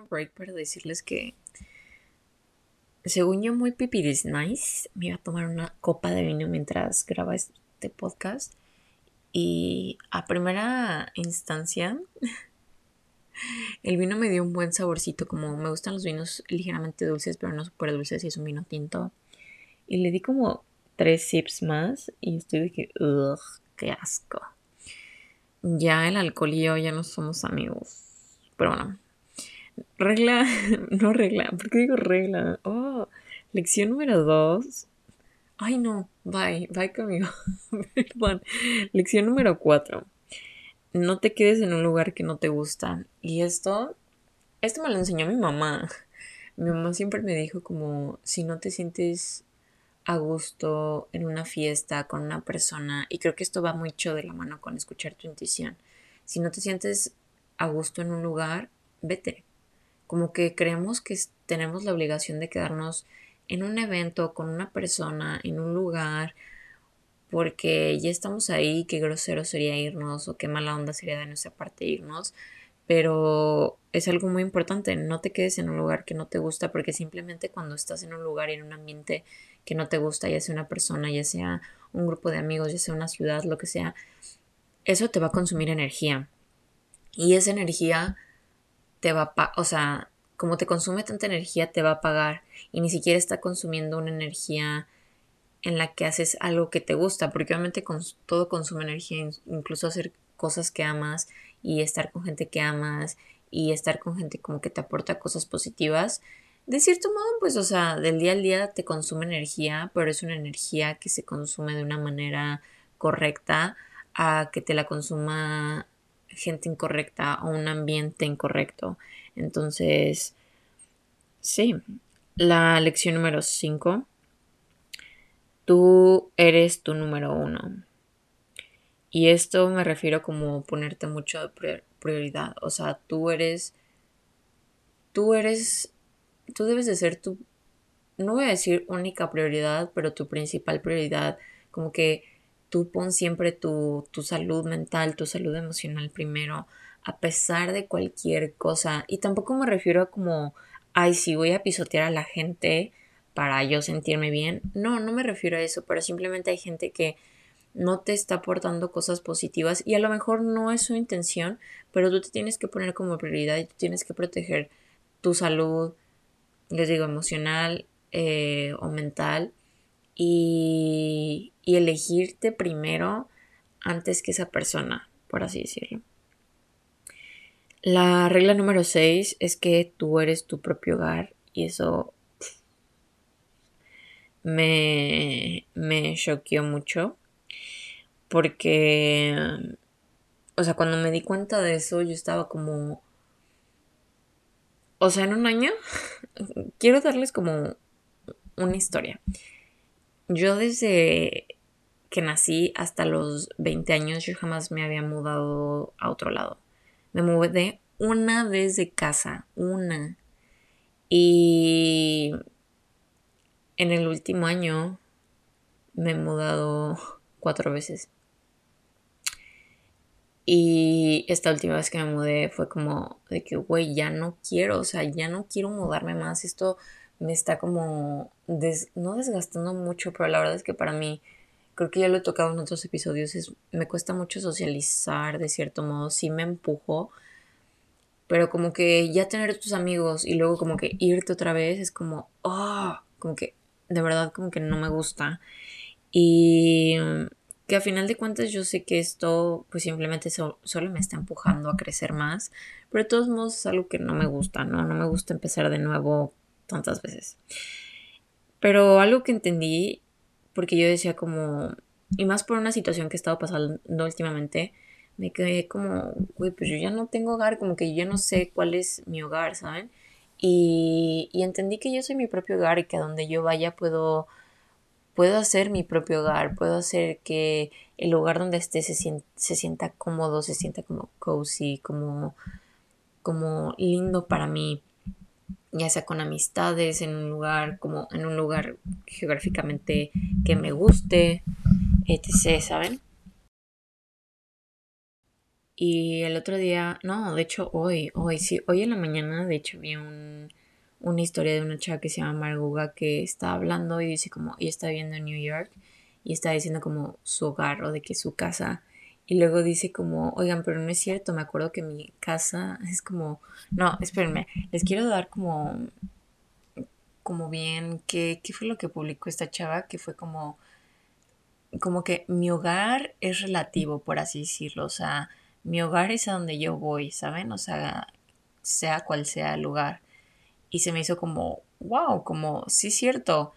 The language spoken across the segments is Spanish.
break para decirles que según yo muy pipiris nice, me iba a tomar una copa de vino mientras graba este podcast y a primera instancia el vino me dio un buen saborcito, como me gustan los vinos ligeramente dulces, pero no súper dulces y es un vino tinto. Y le di como tres sips más y estoy de que, ugh, qué asco. Ya el alcohol y yo ya no somos amigos. Pero bueno, regla, no regla, ¿por qué digo regla? Oh, lección número dos. Ay no, bye, bye conmigo. Perdón. Lección número cuatro. No te quedes en un lugar que no te gusta. Y esto, esto me lo enseñó mi mamá. Mi mamá siempre me dijo como, si no te sientes a gusto en una fiesta con una persona, y creo que esto va mucho de la mano con escuchar tu intuición. Si no te sientes a gusto en un lugar, vete. Como que creemos que tenemos la obligación de quedarnos en un evento con una persona, en un lugar, porque ya estamos ahí, qué grosero sería irnos o qué mala onda sería de nuestra parte irnos, pero es algo muy importante, no te quedes en un lugar que no te gusta, porque simplemente cuando estás en un lugar en un ambiente que no te gusta, ya sea una persona, ya sea un grupo de amigos, ya sea una ciudad, lo que sea, eso te va a consumir energía. Y esa energía te va a, o sea, como te consume tanta energía, te va a pagar y ni siquiera está consumiendo una energía en la que haces algo que te gusta, porque obviamente todo consume energía, incluso hacer cosas que amas y estar con gente que amas y estar con gente como que te aporta cosas positivas. De cierto modo, pues, o sea, del día al día te consume energía, pero es una energía que se consume de una manera correcta a que te la consuma gente incorrecta o un ambiente incorrecto. Entonces, sí, la lección número 5. Tú eres tu número uno. Y esto me refiero como ponerte mucho de prioridad. O sea, tú eres. Tú eres. Tú debes de ser tu. No voy a decir única prioridad, pero tu principal prioridad. Como que tú pon siempre tu, tu salud mental, tu salud emocional primero, a pesar de cualquier cosa. Y tampoco me refiero a como, ay, si voy a pisotear a la gente para yo sentirme bien. No, no me refiero a eso, pero simplemente hay gente que no te está aportando cosas positivas y a lo mejor no es su intención, pero tú te tienes que poner como prioridad y tú tienes que proteger tu salud, les digo, emocional eh, o mental y, elegirte primero antes que esa persona, por así decirlo. La regla número 6 es que tú eres tu propio hogar y eso me, me choqueó mucho porque, o sea, cuando me di cuenta de eso yo estaba como, o sea, en un año, quiero darles como una historia. Yo desde que nací hasta los 20 años yo jamás me había mudado a otro lado. Me mudé una vez de casa, una. Y en el último año me he mudado cuatro veces. Y esta última vez que me mudé fue como de que, güey, ya no quiero, o sea, ya no quiero mudarme más. Esto me está como, no desgastando mucho, pero la verdad es que para mí, creo que ya lo he tocado en otros episodios, es, me cuesta mucho socializar de cierto modo, sí me empujo, pero como que ya tener tus amigos y luego como que irte otra vez es como, oh, como que de verdad como que no me gusta. Y que a final de cuentas yo sé que esto pues simplemente solo me está empujando a crecer más, pero de todos modos es algo que no me gusta, ¿no? No me gusta empezar de nuevo tantas veces. Pero algo que entendí, porque yo decía como, y más por una situación que he estado pasando últimamente, me quedé como, güey, pues yo ya no tengo hogar, como que yo ya no sé cuál es mi hogar, ¿saben? Y, y entendí que yo soy mi propio hogar y que a donde yo vaya puedo, puedo hacer mi propio hogar, puedo hacer que el lugar donde esté se, sienta, se sienta cómodo, se sienta como cozy, como, como lindo para mí ya sea con amistades, en un lugar como en un lugar geográficamente que me guste, etc., ¿saben? Y el otro día, no, de hecho hoy, hoy sí, hoy en la mañana, de hecho vi un, una historia de una chava que se llama Marguga que está hablando y dice como, y está viviendo en New York y está diciendo como su hogar o de que su casa. Y luego dice como, oigan, pero no es cierto, me acuerdo que mi casa es como, no, espérenme, les quiero dar como, como bien, ¿qué, qué fue lo que publicó esta chava? Que fue como, como que mi hogar es relativo, por así decirlo, o sea, mi hogar es a donde yo voy, ¿saben? O sea, sea cual sea el lugar. Y se me hizo como, wow, como, sí es cierto.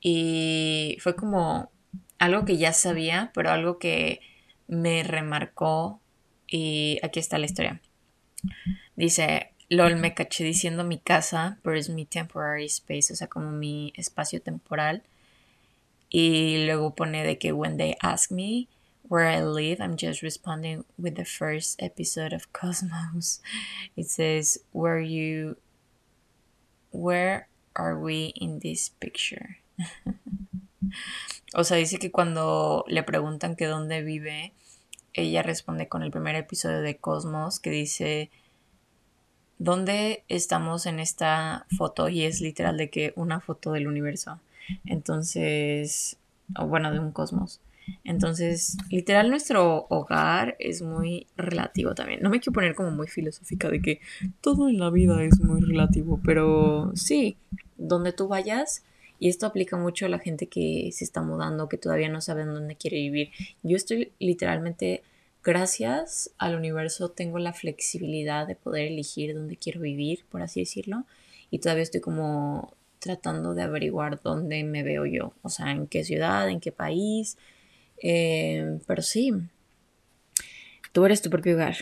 Y fue como algo que ya sabía, pero algo que me remarcó. Y aquí está la historia. Dice, LOL, me caché diciendo mi casa, pero es mi temporary space, o sea, como mi espacio temporal. Y luego pone de que when they ask me where I live, I'm just responding with the first episode of Cosmos. It says, where you, where are we in this picture? o sea, dice que cuando le preguntan que dónde vive, ella responde con el primer episodio de Cosmos que dice, ¿dónde estamos en esta foto? Y es literal de que una foto del universo. Entonces, o bueno, de un cosmos. Entonces, literal, nuestro hogar es muy relativo también. No me quiero poner como muy filosófica de que todo en la vida es muy relativo, pero sí, donde tú vayas, y esto aplica mucho a la gente que se está mudando, que todavía no saben dónde quiere vivir. Yo estoy literalmente, gracias al universo, tengo la flexibilidad de poder elegir dónde quiero vivir, por así decirlo, y todavía estoy como tratando de averiguar dónde me veo yo, o sea, en qué ciudad, en qué país, eh, pero sí, tú eres tu propio hogar.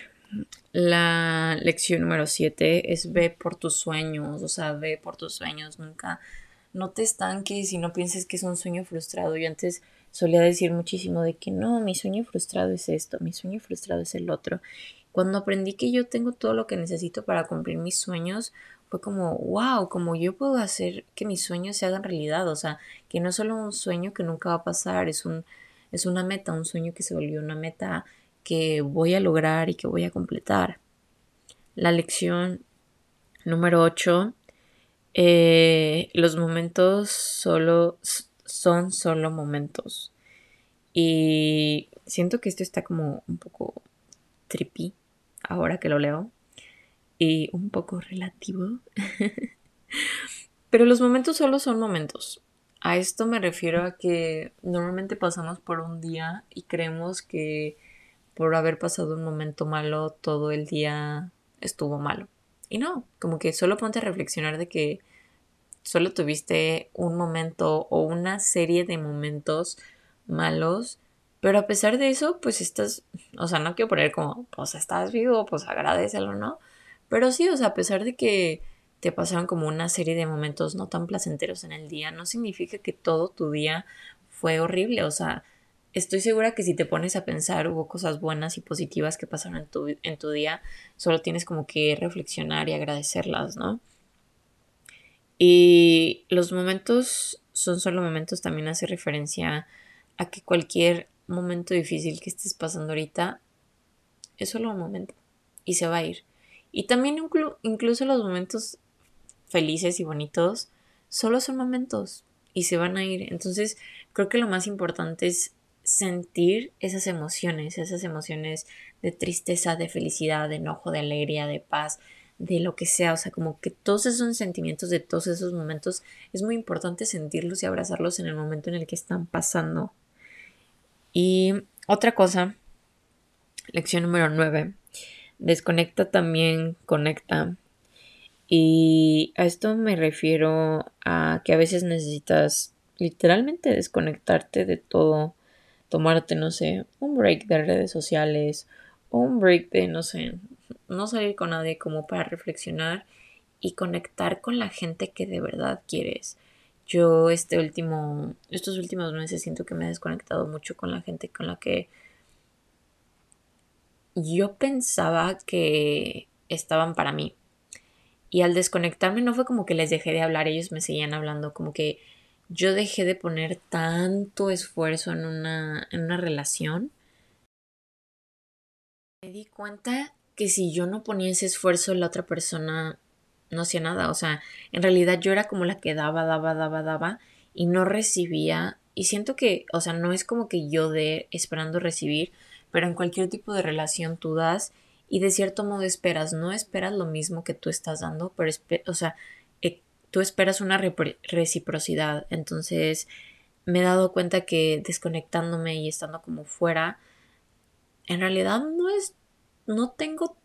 La lección número 7 es ve por tus sueños, o sea, ve por tus sueños, nunca, no te estanques y no pienses que es un sueño frustrado. Yo antes solía decir muchísimo de que no, mi sueño frustrado es esto, mi sueño frustrado es el otro. Cuando aprendí que yo tengo todo lo que necesito para cumplir mis sueños, fue como, wow, como yo puedo hacer que mis sueños se hagan realidad, o sea, que no es solo un sueño que nunca va a pasar, es, un, es una meta, un sueño que se volvió una meta que voy a lograr y que voy a completar. La lección número 8, eh, los momentos solo son solo momentos. Y siento que esto está como un poco trippy ahora que lo leo y un poco relativo. Pero los momentos solo son momentos. A esto me refiero a que normalmente pasamos por un día y creemos que por haber pasado un momento malo todo el día estuvo malo. Y no, como que solo ponte a reflexionar de que solo tuviste un momento o una serie de momentos malos, pero a pesar de eso, pues estás, o sea, no quiero poner como, pues estás vivo, pues agradecelo, ¿no? Pero sí, o sea, a pesar de que te pasaron como una serie de momentos no tan placenteros en el día, no significa que todo tu día fue horrible. O sea, estoy segura que si te pones a pensar hubo cosas buenas y positivas que pasaron en tu, en tu día, solo tienes como que reflexionar y agradecerlas, ¿no? Y los momentos son solo momentos, también hace referencia a que cualquier momento difícil que estés pasando ahorita es solo un momento y se va a ir. Y también incluso los momentos felices y bonitos solo son momentos y se van a ir. Entonces creo que lo más importante es sentir esas emociones, esas emociones de tristeza, de felicidad, de enojo, de alegría, de paz, de lo que sea, o sea, como que todos esos sentimientos de todos esos momentos es muy importante sentirlos y abrazarlos en el momento en el que están pasando. Y otra cosa, lección número 9, Desconecta también conecta. Y a esto me refiero a que a veces necesitas literalmente desconectarte de todo, tomarte, no sé, un break de redes sociales, un break de, no sé, no salir con nadie como para reflexionar y conectar con la gente que de verdad quieres. Yo este último, estos últimos meses siento que me he desconectado mucho con la gente con la que yo pensaba que estaban para mí. Y al desconectarme no fue como que les dejé de hablar, ellos me seguían hablando, como que yo dejé de poner tanto esfuerzo en una, en una relación Me di cuenta que si yo no ponía ese esfuerzo, la otra persona no hacía nada. O sea, en realidad yo era como la que daba, daba, daba, daba y no recibía. Y siento que, o sea, no es como que yo de esperando recibir, pero en cualquier tipo de relación tú das y de cierto modo esperas. No esperas lo mismo que tú estás dando, pero, o sea, tú esperas una reciprocidad. Entonces, me he dado cuenta que desconectándome y estando como fuera, en realidad no es, no tengo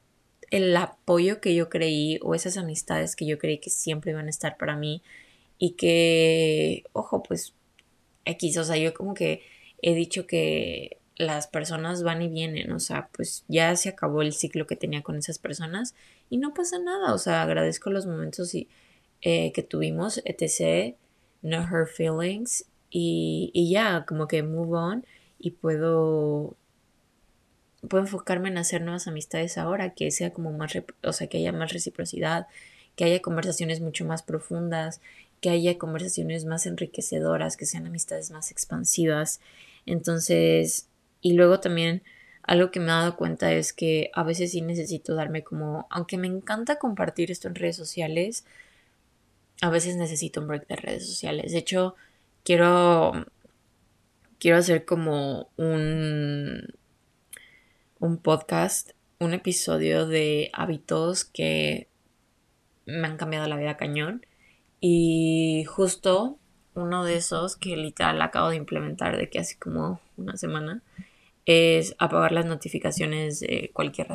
el apoyo que yo creí o esas amistades que yo creí que siempre iban a estar para mí y que, ojo, pues X, o sea, yo como que he dicho que las personas van y vienen, o sea, pues ya se acabó el ciclo que tenía con esas personas y no pasa nada, o sea, agradezco los momentos y, eh, que tuvimos, etc., no hurt feelings y, y ya, como que move on y puedo puedo enfocarme en hacer nuevas amistades ahora, que sea como más, o sea, que haya más reciprocidad, que haya conversaciones mucho más profundas, que haya conversaciones más enriquecedoras, que sean amistades más expansivas. Entonces, y luego también algo que me he dado cuenta es que a veces sí necesito darme como, aunque me encanta compartir esto en redes sociales, a veces necesito un break de redes sociales. De hecho, quiero quiero hacer como un un podcast, un episodio de hábitos que me han cambiado la vida cañón. Y justo uno de esos que literal acabo de implementar de que hace como una semana es apagar las notificaciones de cualquier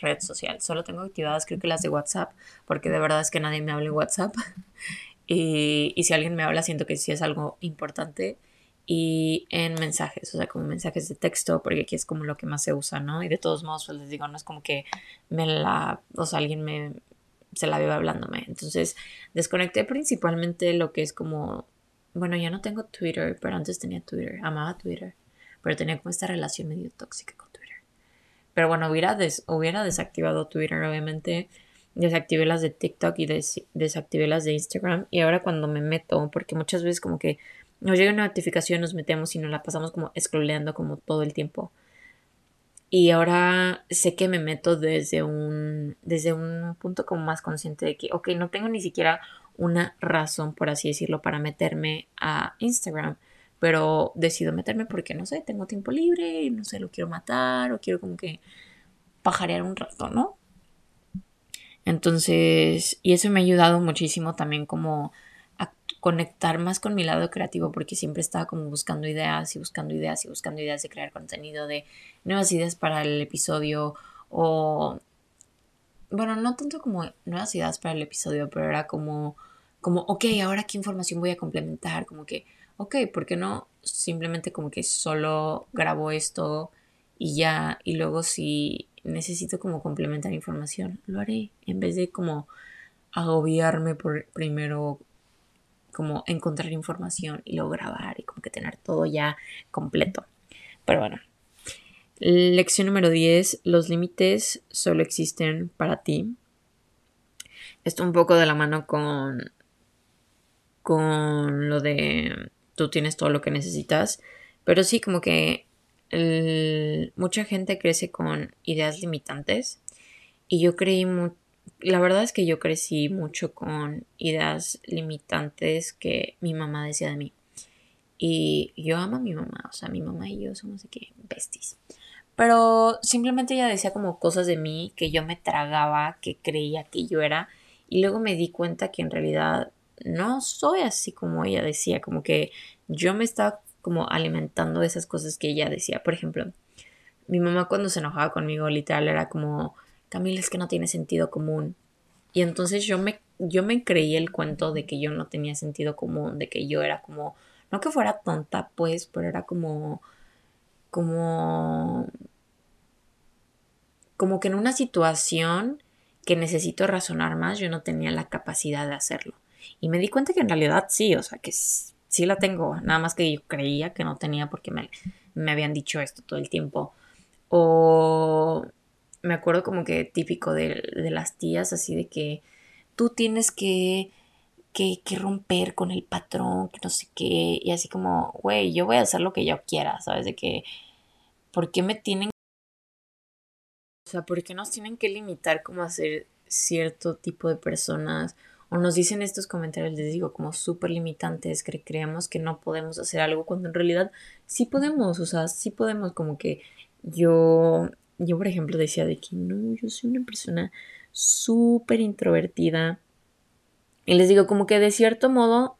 red, social. Solo tengo activadas creo que las de WhatsApp, porque de verdad es que nadie me habla en WhatsApp. y, y si alguien me habla, siento que sí es algo importante y en mensajes, o sea, como mensajes de texto, porque aquí es como lo que más se usa, ¿no? Y de todos modos, pues les digo, no es como que me la, o sea, alguien me, se la vive hablándome. Entonces, desconecté principalmente lo que es como, bueno, ya no tengo Twitter, pero antes tenía Twitter, amaba Twitter, pero tenía como esta relación medio tóxica con Twitter. Pero bueno, hubiera, des, hubiera desactivado Twitter, obviamente, desactivé las de TikTok y desactivé las de Instagram. Y ahora cuando me meto, porque muchas veces como que nos llega una notificación, nos metemos y nos la pasamos como scrolleando como todo el tiempo. Y ahora sé que me meto desde un, desde un punto como más consciente de que, ok, no tengo ni siquiera una razón, por así decirlo, para meterme a Instagram. Pero decido meterme porque, no sé, tengo tiempo libre no sé, lo quiero matar o quiero como que pajarear un rato, ¿no? Entonces, y eso me ha ayudado muchísimo también como conectar más con mi lado creativo porque siempre estaba como buscando ideas y buscando ideas y buscando ideas de crear contenido, de nuevas ideas para el episodio o bueno, no tanto como nuevas ideas para el episodio, pero era como como ok, ahora qué información voy a complementar, como que ok, ¿por qué no simplemente como que solo grabo esto y ya y luego si necesito como complementar información, lo haré en vez de como agobiarme por primero como encontrar información y luego grabar y como que tener todo ya completo. Pero bueno. Lección número 10. Los límites solo existen para ti. Esto un poco de la mano con, con lo de tú tienes todo lo que necesitas. Pero sí, como que mucha gente crece con ideas limitantes. Y yo creí mucho la verdad es que yo crecí mucho con ideas limitantes que mi mamá decía de mí. Y yo amo a mi mamá, o sea, mi mamá y yo somos de que besties. Pero simplemente ella decía como cosas de mí que yo me tragaba, que creía que yo era. Y luego me di cuenta que en realidad no soy así como ella decía, como que yo me estaba como alimentando de esas cosas que ella decía. Por ejemplo, mi mamá cuando se enojaba conmigo literal era como, Camila, es que no tiene sentido común. Y entonces yo me, yo me creí el cuento de que yo no tenía sentido común, de que yo era como, no que fuera tonta, pues, pero era como, como, como que en una situación que necesito razonar más, yo no tenía la capacidad de hacerlo. Y me di cuenta que en realidad sí, o sea, que sí la tengo, nada más que yo creía que no tenía porque me, me habían dicho esto todo el tiempo. O me acuerdo como que típico de, las tías, así de que tú tienes que, que, que, romper con el patrón, que no sé qué, y así como, güey, yo voy a hacer lo que yo quiera, ¿sabes? De que, ¿por qué me tienen O sea, ¿por qué nos tienen que limitar como a ser cierto tipo de personas? O nos dicen estos comentarios, les digo, como súper limitantes, que creemos que no podemos hacer algo cuando en realidad sí podemos, o sea, sí podemos como que yo, yo por ejemplo decía de que no, yo soy una persona súper introvertida. Y les digo como que de cierto modo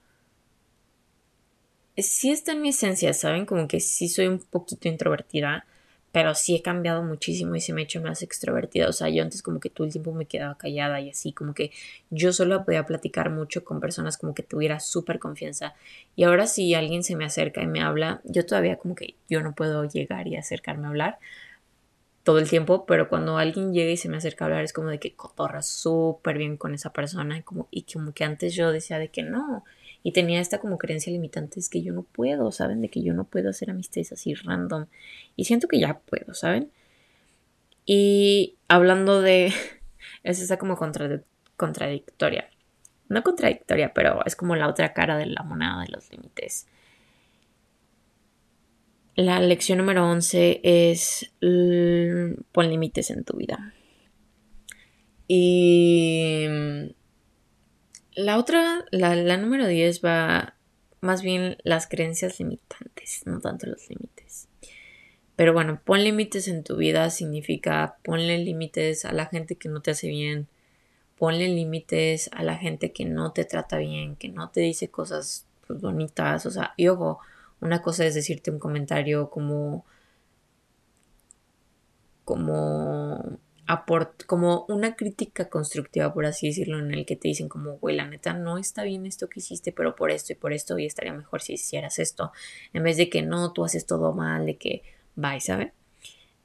sí está en mi esencia, ¿saben? Como que sí soy un poquito introvertida pero sí he cambiado muchísimo y se me ha hecho más extrovertida. O sea, yo antes como que todo el tiempo me quedaba callada y así, como que yo solo podía platicar mucho con personas como que tuviera súper confianza. Y ahora si alguien se me acerca y me habla, yo todavía como que yo no puedo llegar y acercarme a hablar todo el tiempo, pero cuando alguien llega y se me acerca a hablar es como de que cotorra súper bien con esa persona y como, y como que antes yo decía de que no, y tenía esta como creencia limitante, es que yo no puedo, ¿saben? De que yo no puedo hacer amistades así random. Y siento que ya puedo, ¿saben? Y hablando de... Es esa como contradictoria. No contradictoria, pero es como la otra cara de la moneda de los límites. La lección número 11 es pon límites en tu vida. Y la otra, la, número 10 va más bien las creencias limitantes, no tanto los límites. Pero bueno, pon límites en tu vida significa ponle límites a la gente que no te hace bien, ponle límites a la gente que no te trata bien, que no te dice cosas bonitas, o sea, y ojo, una cosa es decirte un comentario como como como una crítica constructiva, por así decirlo, en el que te dicen como, güey, la neta no está bien esto que hiciste, pero por esto y por esto y estaría mejor si hicieras esto, en vez de que no, tú haces todo mal, de que, bye, ¿sabes?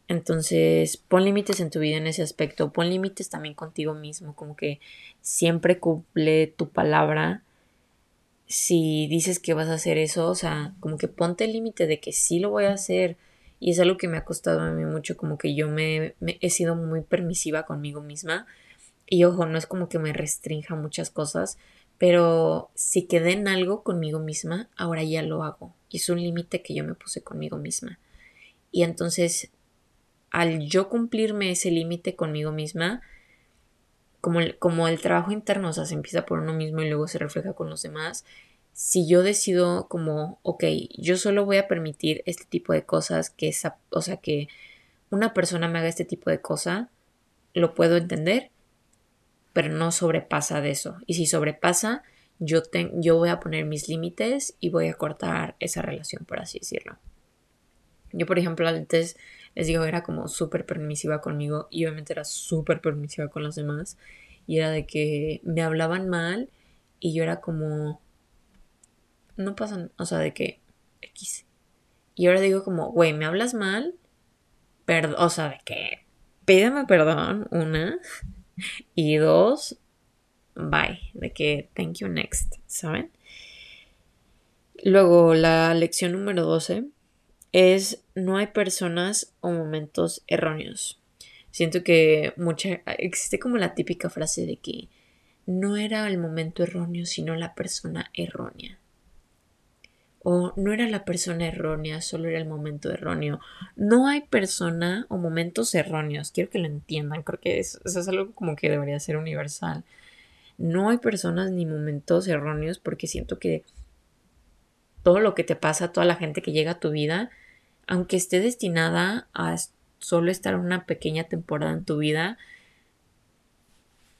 Entonces, pon límites en tu vida en ese aspecto, pon límites también contigo mismo, como que siempre cumple tu palabra. Si dices que vas a hacer eso, o sea, como que ponte el límite de que sí lo voy a hacer, y es algo que me ha costado a mí mucho, como que yo me, he sido muy permisiva conmigo misma. Y ojo, no es como que me restrinja muchas cosas, pero si quedé en algo conmigo misma, ahora ya lo hago. Y es un límite que yo me puse conmigo misma. Y entonces, al yo cumplirme ese límite conmigo misma, como el, como el trabajo interno, o sea, se empieza por uno mismo y luego se refleja con los demás, si yo decido como, ok, yo solo voy a permitir este tipo de cosas, que esa, o sea, que una persona me haga este tipo de cosa, lo puedo entender, pero no sobrepasa de eso. Y si sobrepasa, yo, yo voy a poner mis límites y voy a cortar esa relación, por así decirlo. Yo, por ejemplo, antes les digo, era como súper permisiva conmigo y obviamente era súper permisiva con los demás. Y era de que me hablaban mal y yo era como, no pasa, o sea, de que X. Y ahora digo como, güey, me hablas mal, perdón, o sea, de que pídeme perdón, una, y dos, bye, de que thank you next, ¿saben? Luego, la lección número 12 es no hay personas o momentos erróneos. Siento que mucha, existe como la típica frase de que no era el momento erróneo, sino la persona errónea o no era la persona errónea, solo era el momento erróneo. No hay persona o momentos erróneos, quiero que lo entiendan, creo que eso, es algo como que debería ser universal. No hay personas ni momentos erróneos porque siento que todo lo que te pasa, toda la gente que llega a tu vida, aunque esté destinada a solo estar una pequeña temporada en tu vida,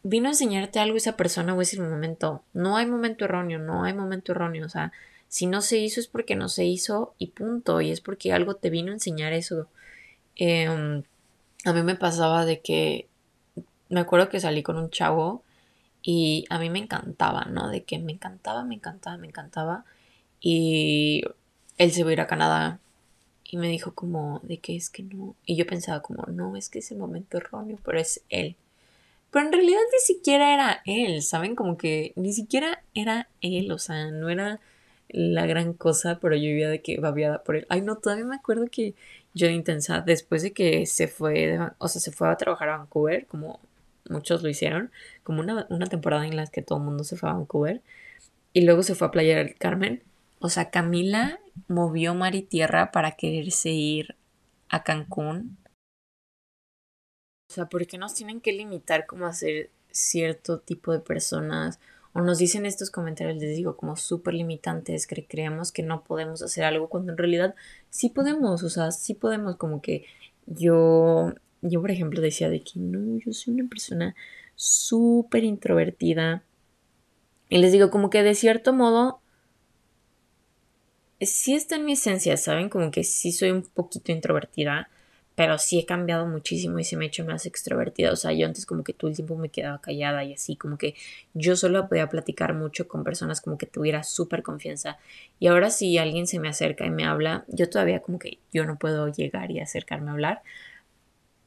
vino a enseñarte algo esa persona o ese momento. No hay momento erróneo, no hay momento erróneo, o sea, si no se hizo es porque no se hizo y punto. Y es porque algo te vino a enseñar eso. Em, a mí me pasaba de que me acuerdo que salí con un chavo y a mí me encantaba, ¿no? De que me encantaba, me encantaba, me encantaba. Y él se iba a ir a Canadá y me dijo como de que es que no. Y yo pensaba como, no, es que es el momento erróneo, pero es él. Pero en realidad ni siquiera era él, ¿saben? Como que ni siquiera era él, o sea, no era la gran cosa, pero yo vivía de que babiada por él. Ay, no, todavía me acuerdo que yo de intensa, después de que se fue, o sea, se fue a trabajar a Vancouver, como muchos lo hicieron, como una, temporada en la que todo el mundo se fue a Vancouver, y luego se fue a Playa del Carmen. O sea, Camila movió mar y tierra para quererse ir a Cancún. O sea, ¿por qué nos tienen que limitar como a ser cierto tipo de personas? O nos dicen estos comentarios, les digo, como súper limitantes, que creemos que no podemos hacer algo cuando en realidad sí podemos, o sea, sí podemos, como que yo, yo por ejemplo decía de que no, yo soy una persona súper introvertida. Y les digo, como que de cierto modo, sí está en mi esencia, ¿saben? Como que sí soy un poquito introvertida pero sí he cambiado muchísimo y se me ha hecho más extrovertida. O sea, yo antes como que todo el tiempo me quedaba callada y así, como que yo solo podía platicar mucho con personas como que tuviera súper confianza. Y ahora si alguien se me acerca y me habla, yo todavía como que yo no puedo llegar y acercarme a hablar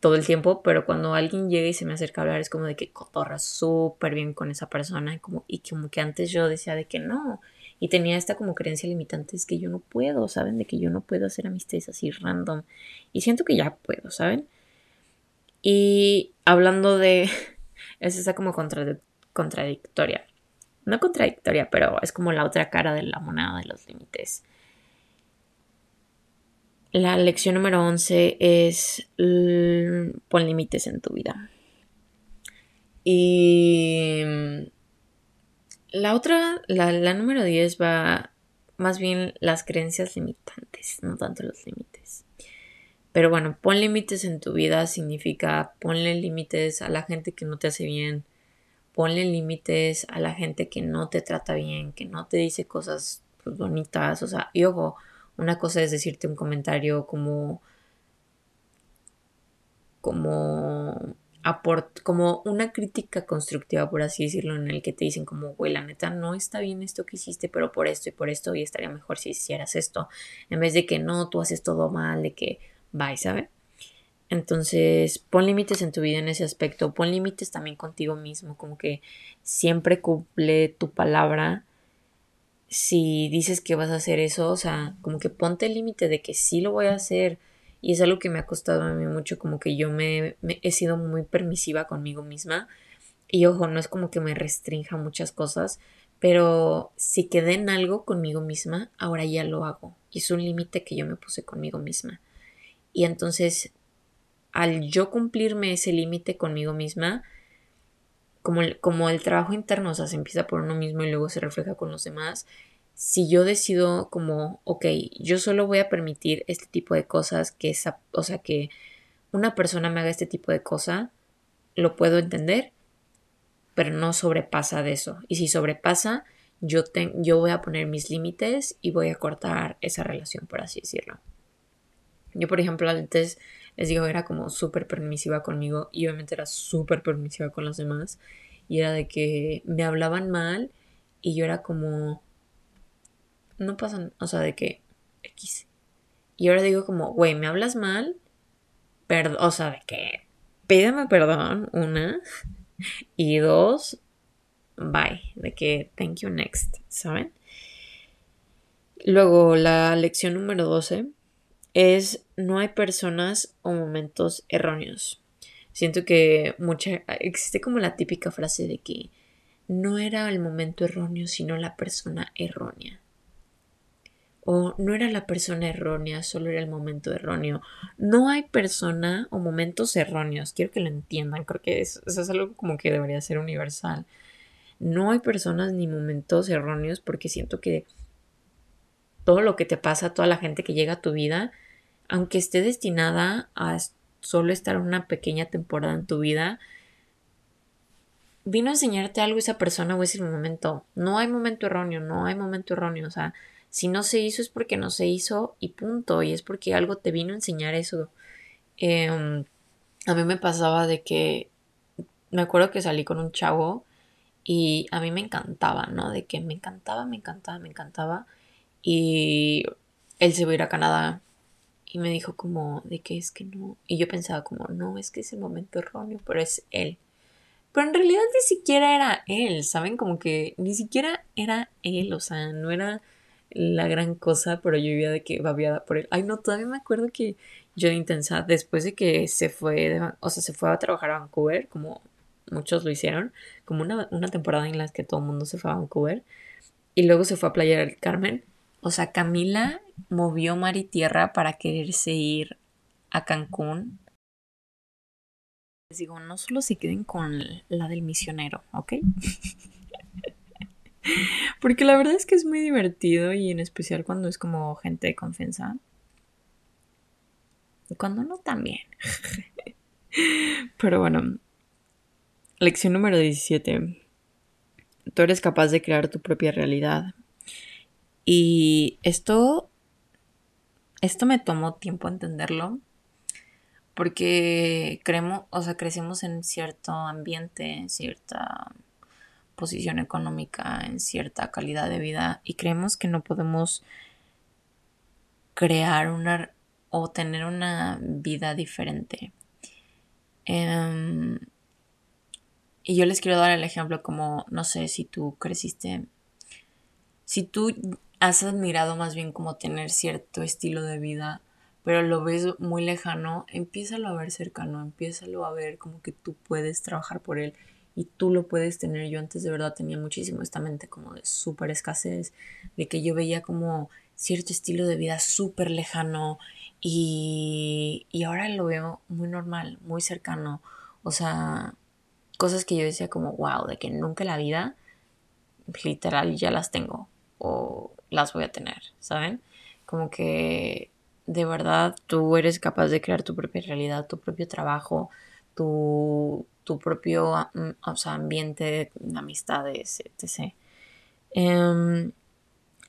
todo el tiempo, pero cuando alguien llega y se me acerca a hablar es como de que cotorra súper bien con esa persona y como, y como que antes yo decía de que no, y tenía esta como creencia limitante, es que yo no puedo, ¿saben? De que yo no puedo hacer amistades así random. Y siento que ya puedo, ¿saben? Y hablando de... Es esa como contradictoria. No contradictoria, pero es como la otra cara de la moneda de los límites. La lección número 11 es pon límites en tu vida. Y la otra, la, número 10 va más bien las creencias limitantes, no tanto los límites. Pero bueno, pon límites en tu vida significa ponle límites a la gente que no te hace bien, ponle límites a la gente que no te trata bien, que no te dice cosas pues, bonitas, o sea, y ojo, una cosa es decirte un comentario como como como una crítica constructiva, por así decirlo, en el que te dicen como, güey, la neta no está bien esto que hiciste, pero por esto y por esto y estaría mejor si hicieras esto, en vez de que no, tú haces todo mal, de que, bye, ¿sabes? Entonces, pon límites en tu vida en ese aspecto, pon límites también contigo mismo, como que siempre cumple tu palabra. Si dices que vas a hacer eso, o sea, como que ponte el límite de que sí lo voy a hacer, y es algo que me ha costado a mí mucho, como que yo me, he sido muy permisiva conmigo misma. Y ojo, no es como que me restrinja muchas cosas, pero si quedé en algo conmigo misma, ahora ya lo hago. Y es un límite que yo me puse conmigo misma. Y entonces, al yo cumplirme ese límite conmigo misma, como el, como el trabajo interno, o sea, se empieza por uno mismo y luego se refleja con los demás, si yo decido como, ok, yo solo voy a permitir este tipo de cosas, que esa, o sea, que una persona me haga este tipo de cosa, lo puedo entender, pero no sobrepasa de eso. Y si sobrepasa, yo, yo voy a poner mis límites y voy a cortar esa relación, por así decirlo. Yo, por ejemplo, antes les digo, era como súper permisiva conmigo y obviamente era súper permisiva con los demás. Y era de que me hablaban mal y yo era como, no pasa, o sea, de que X. Y ahora digo como, güey, me hablas mal, perdón, o sea, de que pídeme perdón, una, y dos, bye, de que thank you next, ¿saben? Luego, la lección número 12 es no hay personas o momentos erróneos. Siento que mucha existe como la típica frase de que no era el momento erróneo, sino la persona errónea o no era la persona errónea, solo era el momento erróneo. No hay persona o momentos erróneos, quiero que lo entiendan, creo que eso, es algo como que debería ser universal. No hay personas ni momentos erróneos porque siento que todo lo que te pasa, toda la gente que llega a tu vida, aunque esté destinada a solo estar una pequeña temporada en tu vida, vino a enseñarte algo esa persona o ese momento. No hay momento erróneo, no hay momento erróneo, o sea, si no se hizo es porque no se hizo y punto. Y es porque algo te vino a enseñar eso. Em, a mí me pasaba de que me acuerdo que salí con un chavo y a mí me encantaba, ¿no? De que me encantaba, me encantaba, me encantaba. Y él se va a ir a Canadá y me dijo como de que es que no. Y yo pensaba como, no, es que es el momento erróneo, pero es él. Pero en realidad ni siquiera era él, ¿saben? Como que ni siquiera era él, o sea, no era la gran cosa, pero yo vivía de que babiada por él. Ay, no, todavía me acuerdo que yo intensa, después de que se fue, o sea, se fue a trabajar a Vancouver, como muchos lo hicieron, como una, una temporada en la que todo el mundo se fue a Vancouver, y luego se fue a Playa del Carmen. O sea, Camila movió mar y tierra para quererse ir a Cancún Les digo, no solo se queden con la del misionero, ¿ok? Porque la verdad es que es muy divertido y en especial cuando es como gente de confianza. Y cuando no también. Pero bueno, lección número 17. Tú eres capaz de crear tu propia realidad. Y esto, esto me tomó tiempo entenderlo porque creemos, o sea, crecemos en cierto ambiente, en cierta posición económica, en cierta calidad de vida y creemos que no podemos crear una o tener una vida diferente. Em, y yo les quiero dar el ejemplo como, no sé, si tú creciste, si tú has admirado más bien como tener cierto estilo de vida pero lo ves muy lejano, empiézalo a ver cercano, empiézalo a ver como que tú puedes trabajar por él y tú lo puedes tener. Yo antes de verdad tenía muchísimo esta mente como de súper escasez, de que yo veía como cierto estilo de vida súper lejano y, y ahora lo veo muy normal, muy cercano. O sea, cosas que yo decía como, wow, de que nunca en la vida literal ya las tengo o las voy a tener, ¿saben? Como que de verdad tú eres capaz de crear tu propia realidad, tu propio trabajo, tu, propio mm, ambiente de amistades, etc. Em,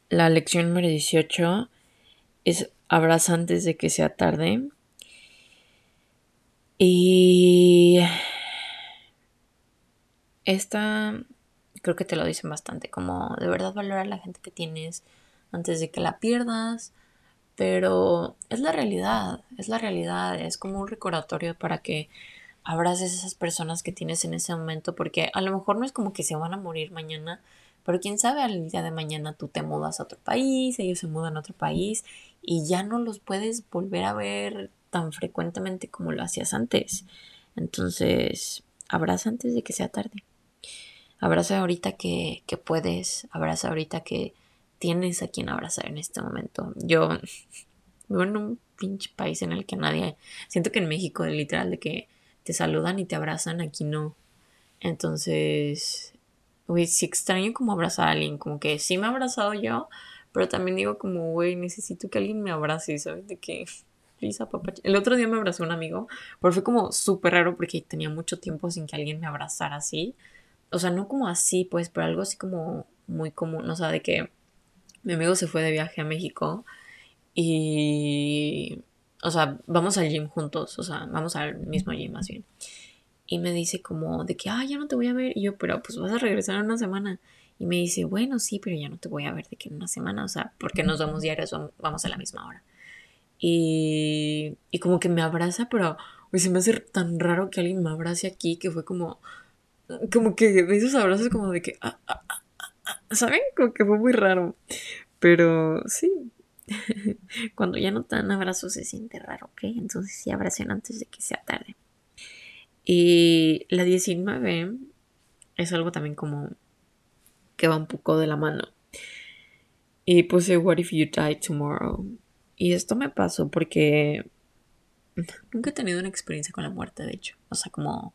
la lección número 18 es abraza antes de que sea tarde. Y esta creo que te lo dicen bastante, como de verdad valorar la gente que tienes antes de que la pierdas pero es la realidad, es la realidad, es como un recordatorio para que abraces a esas personas que tienes en ese momento, porque a lo mejor no es como que se van a morir mañana, pero quién sabe, al día de mañana tú te mudas a otro país, ellos se mudan a otro país y ya no los puedes volver a ver tan frecuentemente como lo hacías antes. Entonces, abraza antes de que sea tarde. Abraza ahorita que, que puedes, abraza ahorita que tienes a quien abrazar en este momento. Yo vivo en un pinche país en el que nadie. Siento que en México, literal, de que te saludan y te abrazan, aquí no. Entonces, güey, sí extraño como abrazar a alguien. Como que sí me he abrazado yo, pero también digo, como, güey, necesito que alguien me abrace, ¿sabes? De que. Papá. El otro día me abrazó un amigo, pero fue como súper raro porque tenía mucho tiempo sin que alguien me abrazara así. O sea, no como así, pues, pero algo así como muy común. O sea, de que mi amigo se fue de viaje a México y, o sea, vamos al gym juntos, o sea, vamos al mismo gym más bien. Y me dice como de que, ah, ya no te voy a ver. Y yo, pero pues vas a regresar en una semana. Y me dice, bueno, sí, pero ya no te voy a ver de que en una semana, o sea, porque nos vamos diarios, vamos a la misma hora. Y, y como que me abraza, pero pues, se me hace tan raro que alguien me abrace aquí, que fue como, como que de esos abrazos como de que, ah, ah, ah, ¿Saben? Como que fue muy raro. Pero sí. Cuando ya no te dan abrazos se siente raro, ¿ok? Entonces sí abracen antes de que sea tarde. Y la 19 es algo también como que va un poco de la mano. Y puse What if you die tomorrow? Y esto me pasó porque nunca he tenido una experiencia con la muerte, de hecho. O sea, como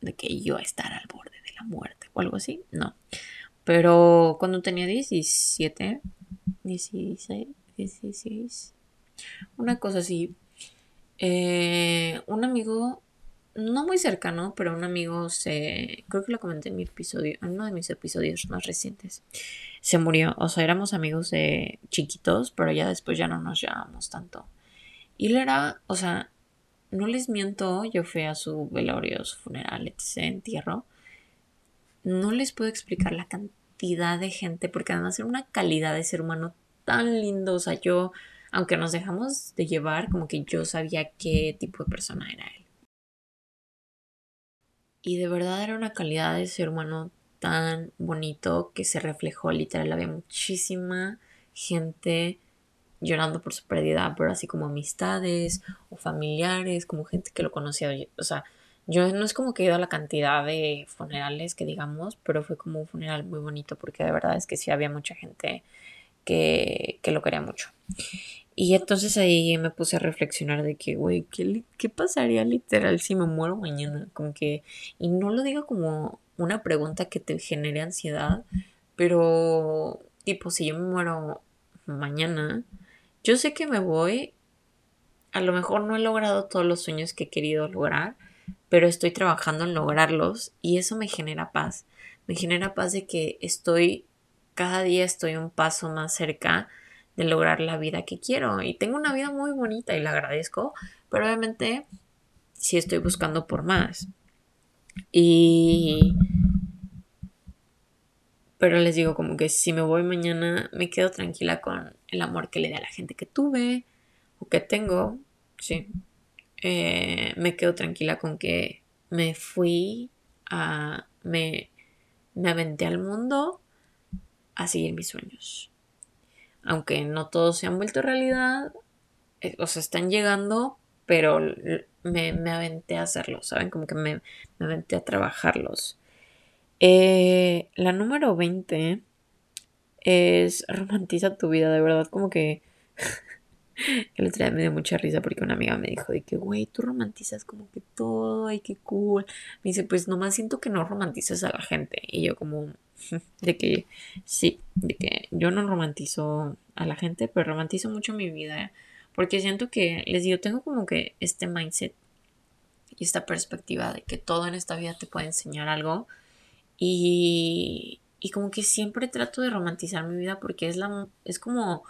de que yo estar al borde de la muerte o algo así. No. Pero cuando tenía 17, 16, 16, una cosa así, eh, un amigo, no muy cercano, pero un amigo se, creo que lo comenté en mi episodio, en uno de mis episodios más recientes, se murió. O sea, éramos amigos de chiquitos, pero ya después ya no nos llevábamos tanto. Y él era, o sea, no les miento, yo fui a su velorio, su funeral, etc., entierro no les puedo explicar la cantidad de gente, porque además era una calidad de ser humano tan lindo. O sea, yo, aunque nos dejamos de llevar, como que yo sabía qué tipo de persona era él. Y de verdad era una calidad de ser humano tan bonito que se reflejó literal. Había muchísima gente llorando por su pérdida, pero así como amistades o familiares, como gente que lo conocía. O sea, yo no es como que he ido a la cantidad de funerales que digamos, pero fue como un funeral muy bonito porque de verdad es que sí había mucha gente que, que lo quería mucho. Y entonces ahí me puse a reflexionar de que, güey, ¿qué, ¿qué, pasaría literal si me muero mañana? Como que, y no lo digo como una pregunta que te genere ansiedad, pero tipo, si yo me muero mañana, yo sé que me voy, a lo mejor no he logrado todos los sueños que he querido lograr, pero estoy trabajando en lograrlos y eso me genera paz. Me genera paz de que estoy, cada día estoy un paso más cerca de lograr la vida que quiero. Y tengo una vida muy bonita y la agradezco, pero obviamente sí estoy buscando por más. Y... Pero les digo como que si me voy mañana me quedo tranquila con el amor que le dé a la gente que tuve o que tengo. Sí. Eh, me quedo tranquila con que me fui a... Me, me aventé al mundo a seguir mis sueños aunque no todos se han vuelto realidad, eh, o sea, están llegando, pero me, aventé a hacerlos, ¿saben? Como que me, me aventé a trabajarlos. Eh, la número 20 es romantiza tu vida, de verdad, como que el otro día me dio mucha risa porque una amiga me dijo de que, güey, tú romantizas como que todo, ay, qué cool. Me dice, pues nomás siento que no romantizas a la gente. Y yo como, de que sí, de que yo no romantizo a la gente, pero romantizo mucho mi vida. Porque siento que, les digo, tengo como que este mindset y esta perspectiva de que todo en esta vida te puede enseñar algo. Y, y como que siempre trato de romantizar mi vida porque es la es como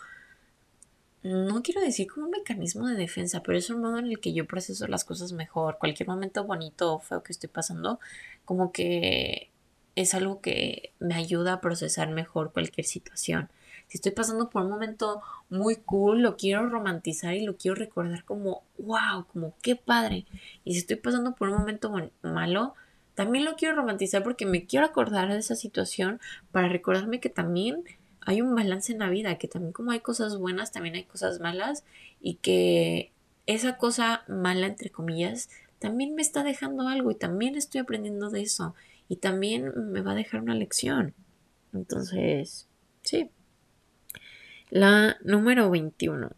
no quiero decir como un mecanismo de defensa, pero es un modo en el que yo proceso las cosas mejor. Cualquier momento bonito o feo que estoy pasando, como que es algo que me ayuda a procesar mejor cualquier situación. Si estoy pasando por un momento muy cool, lo quiero romantizar y lo quiero recordar como, wow, como qué padre. Y si estoy pasando por un momento malo, también lo quiero romantizar porque me quiero acordar de esa situación para recordarme que también hay un balance en la vida, que también como hay cosas buenas, también hay cosas malas y que esa cosa mala, entre comillas, también me está dejando algo y también estoy aprendiendo de eso y también me va a dejar una lección. Entonces, sí. La número 21.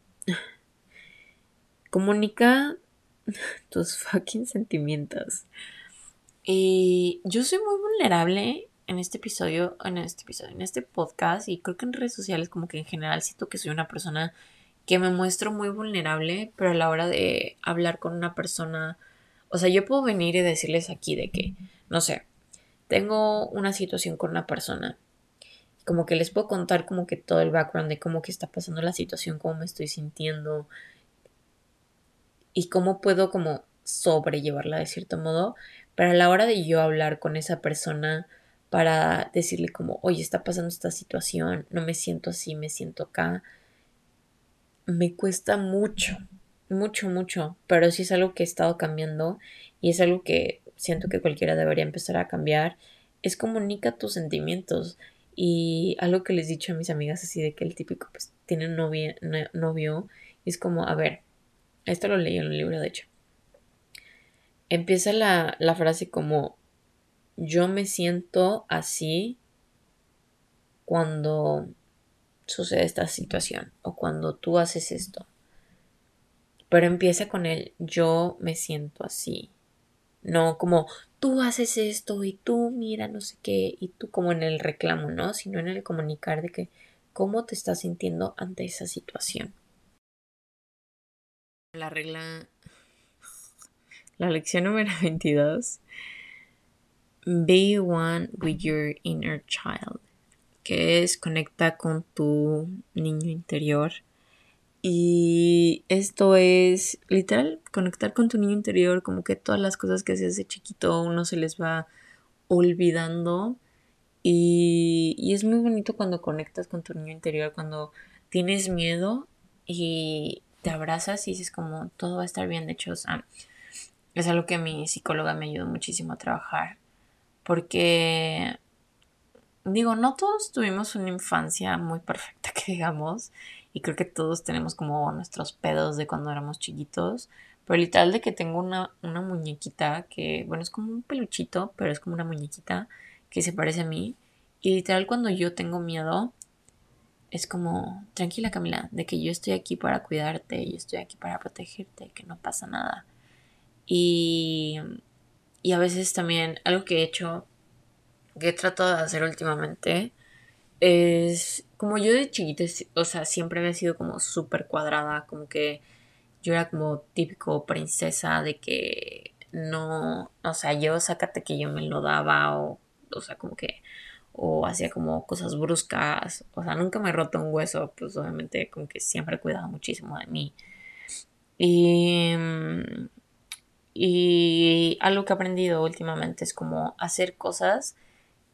Comunica tus fucking sentimientos. Y yo soy muy vulnerable en este episodio, en este episodio, en este podcast y creo que en redes sociales como que en general siento que soy una persona que me muestro muy vulnerable, pero a la hora de hablar con una persona, o sea, yo puedo venir y decirles aquí de que, no sé, tengo una situación con una persona, como que les puedo contar como que todo el background de cómo que está pasando la situación, cómo me estoy sintiendo y cómo puedo como sobrellevarla de cierto modo, pero a la hora de yo hablar con esa persona, para decirle como, oye, está pasando esta situación, no me siento así, me siento acá. Me cuesta mucho, mucho, mucho, pero sí es algo que he estado cambiando y es algo que siento que cualquiera debería empezar a cambiar. Es comunica tus sentimientos y algo que les he dicho a mis amigas así de que el típico pues tiene un novio, es como, a ver, esto lo leí en un libro de hecho. Empieza la, la frase como yo me siento así cuando sucede esta situación o cuando tú haces esto. Pero empieza con el yo me siento así. No como tú haces esto y tú mira no sé qué y tú como en el reclamo, ¿no? Sino en el comunicar de que cómo te estás sintiendo ante esa situación. La regla... La lección número 22 Be one with your inner child, que es conecta con tu niño interior. Y esto es literal, conectar con tu niño interior, como que todas las cosas que haces de chiquito uno se les va olvidando. Y, y es muy bonito cuando conectas con tu niño interior, cuando tienes miedo y te abrazas y dices como todo va a estar bien. De hecho, es algo que mi psicóloga me ayudó muchísimo a trabajar porque, digo, no todos tuvimos una infancia muy perfecta, que digamos, y creo que todos tenemos como nuestros pedos de cuando éramos chiquitos, pero literal de que tengo una, una muñequita que, bueno, es como un peluchito, pero es como una muñequita que se parece a mí, y literal cuando yo tengo miedo, es como, tranquila Camila, de que yo estoy aquí para cuidarte, yo estoy aquí para protegerte, que no pasa nada. Y, y a veces también algo que he hecho, que he tratado de hacer últimamente, es como yo de chiquita, o sea, siempre había sido como súper cuadrada, como que yo era como típico princesa de que no, o sea, yo sácate que yo me lo daba o, o sea, como que, o hacía como cosas bruscas, o sea, nunca me roto un hueso, pues obviamente como que siempre he cuidado muchísimo de mí. Y, y algo que he aprendido últimamente es como hacer cosas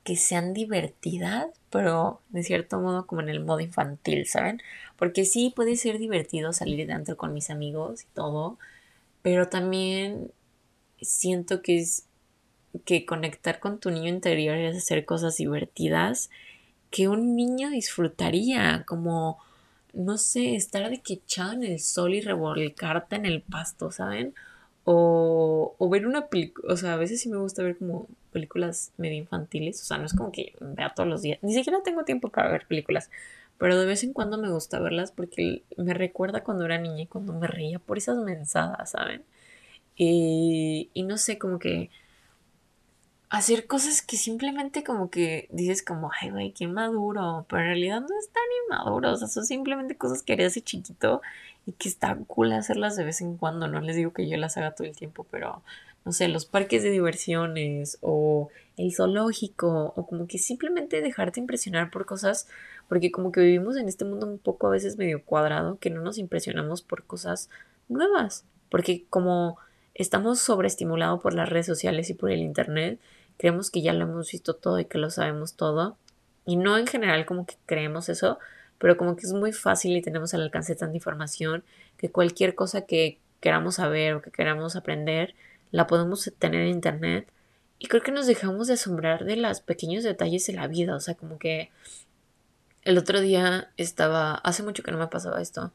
que sean divertidas, pero de cierto modo como en el modo infantil, ¿saben? Porque sí puede ser divertido salir de antro con mis amigos y todo, pero también siento que es que conectar con tu niño interior es hacer cosas divertidas que un niño disfrutaría, como, no sé, estar de que echado en el sol y revolcarte en el pasto, ¿saben? O, ver una película, o sea, a veces sí me gusta ver como películas medio infantiles, o sea, no es como que vea todos los días, ni siquiera tengo tiempo para ver películas, pero de vez en cuando me gusta verlas porque me recuerda cuando era niña y cuando me reía por esas mensadas, ¿saben? Y, y no sé, como que hacer cosas que simplemente como que dices como, ay, güey, qué maduro, pero en realidad no es tan inmaduro, o sea, son simplemente cosas que harías de chiquito y que está cool hacerlas de vez en cuando, no les digo que yo las haga todo el tiempo, pero no sé, los parques de diversiones o el zoológico o como que simplemente dejarte impresionar por cosas, porque como que vivimos en este mundo un poco a veces medio cuadrado, que no nos impresionamos por cosas nuevas, porque como estamos sobreestimulados por las redes sociales y por el internet, creemos que ya lo hemos visto todo y que lo sabemos todo. Y no en general como que creemos eso, pero como que es muy fácil y tenemos al alcance tanta información que cualquier cosa que queramos saber o que queramos aprender, la podemos tener en internet. Y creo que nos dejamos de asombrar de los pequeños detalles de la vida. O sea, como que el otro día estaba, hace mucho que no me pasaba esto,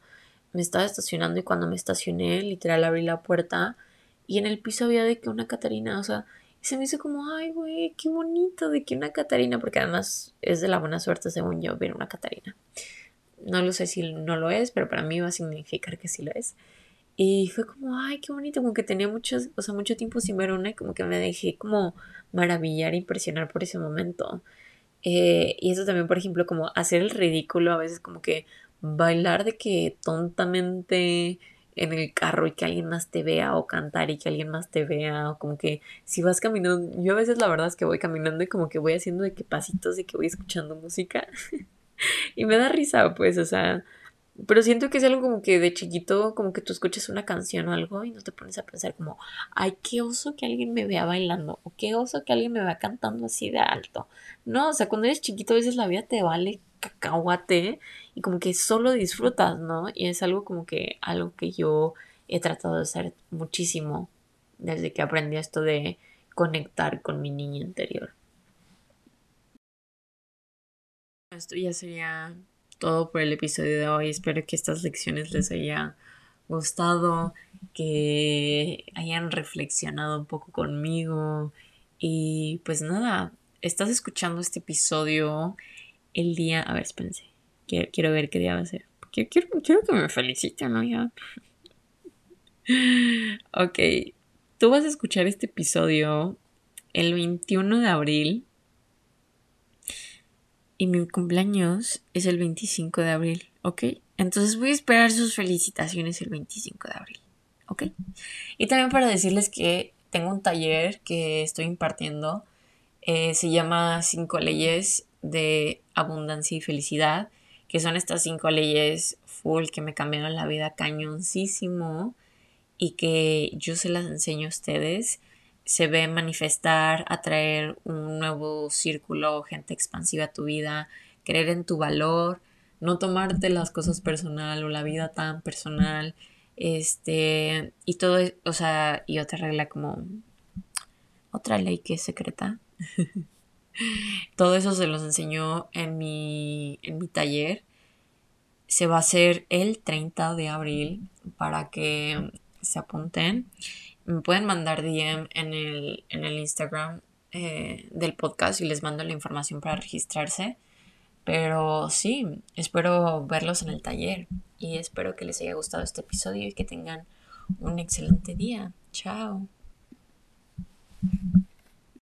me estaba estacionando y cuando me estacioné, literal abrí la puerta y en el piso había de que una Catarina, o sea, se me hizo como, ay, güey, qué bonito de que una Catarina, porque además es de la buena suerte, según yo, ver una Catarina. No lo sé si no lo es, pero para mí va a significar que sí lo es. Y fue como, ay, qué bonito, como que tenía muchos, o sea, mucho tiempo sin ver una y como que me dejé como maravillar e impresionar por ese momento. Eh, y eso también, por ejemplo, como hacer el ridículo, a veces como que bailar de que tontamente en el carro y que alguien más te vea o cantar y que alguien más te vea o como que si vas caminando, yo a veces la verdad es que voy caminando y como que voy haciendo de que pasitos y que voy escuchando música y me da risa pues, o sea, pero siento que es algo como que de chiquito, como que tú escuchas una canción o algo y no te pones a pensar como, ay, qué oso que alguien me vea bailando o qué oso que alguien me vea cantando así de alto. No, o sea, cuando eres chiquito a veces la vida te vale cacahuate y como que solo disfrutas, ¿no? Y es algo como que algo que yo he tratado de hacer muchísimo desde que aprendí esto de conectar con mi niña interior. Esto ya sería todo por el episodio de hoy. Espero que estas lecciones les haya gustado, que hayan reflexionado un poco conmigo. Y pues nada, estás escuchando este episodio el día. A ver, espérense. Quiero, quiero ver qué día va a ser. Quiero, quiero, quiero que me feliciten, ¿no? Ya. ok. Tú vas a escuchar este episodio el 21 de abril y mi cumpleaños es el 25 de abril, ¿ok? Entonces voy a esperar sus felicitaciones el 25 de abril, ¿ok? Y también para decirles que tengo un taller que estoy impartiendo, eh, se llama Cinco leyes de abundancia y felicidad, que son estas cinco leyes full que me cambiaron la vida cañoncísimo y que yo se las enseño a ustedes se ve manifestar, atraer un nuevo círculo, gente expansiva a tu vida, creer en tu valor, no tomarte las cosas personal o la vida tan personal, este, y todo, o sea, y otra regla como otra ley que es secreta. todo eso se los enseñó en mi, en mi taller. Se va a hacer el 30 de abril para que se apunten me pueden mandar DM en el, Instagram eh, del podcast y les mando la información para registrarse. Pero sí, espero verlos en el taller y espero que les haya gustado este episodio y que tengan un excelente día. Chao.